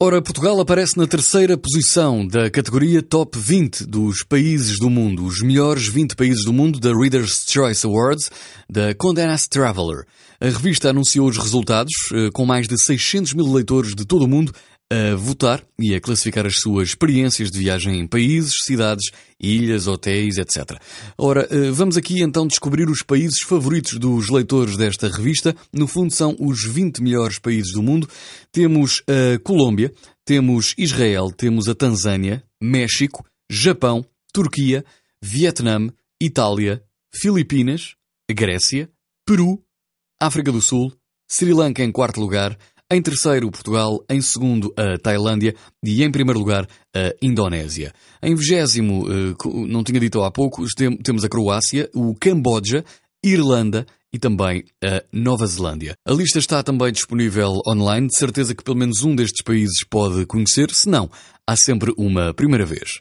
Ora, Portugal aparece na terceira posição da categoria Top 20 dos países do mundo, os melhores 20 países do mundo da Reader's Choice Awards da Condé Nast Traveler. A revista anunciou os resultados eh, com mais de 600 mil leitores de todo o mundo a votar e a classificar as suas experiências de viagem em países, cidades, ilhas, hotéis, etc. Ora, eh, vamos aqui então descobrir os países favoritos dos leitores desta revista. No fundo, são os 20 melhores países do mundo. Temos a Colômbia, temos Israel, temos a Tanzânia, México, Japão, Turquia, Vietnã, Itália, Filipinas, Grécia, Peru, África do Sul, Sri Lanka em quarto lugar, em terceiro, Portugal. Em segundo, a Tailândia. E em primeiro lugar, a Indonésia. Em vigésimo, eh, não tinha dito há pouco, temos a Croácia, o Camboja, Irlanda e também a Nova Zelândia. A lista está também disponível online. De certeza que pelo menos um destes países pode conhecer. Se não, há sempre uma primeira vez.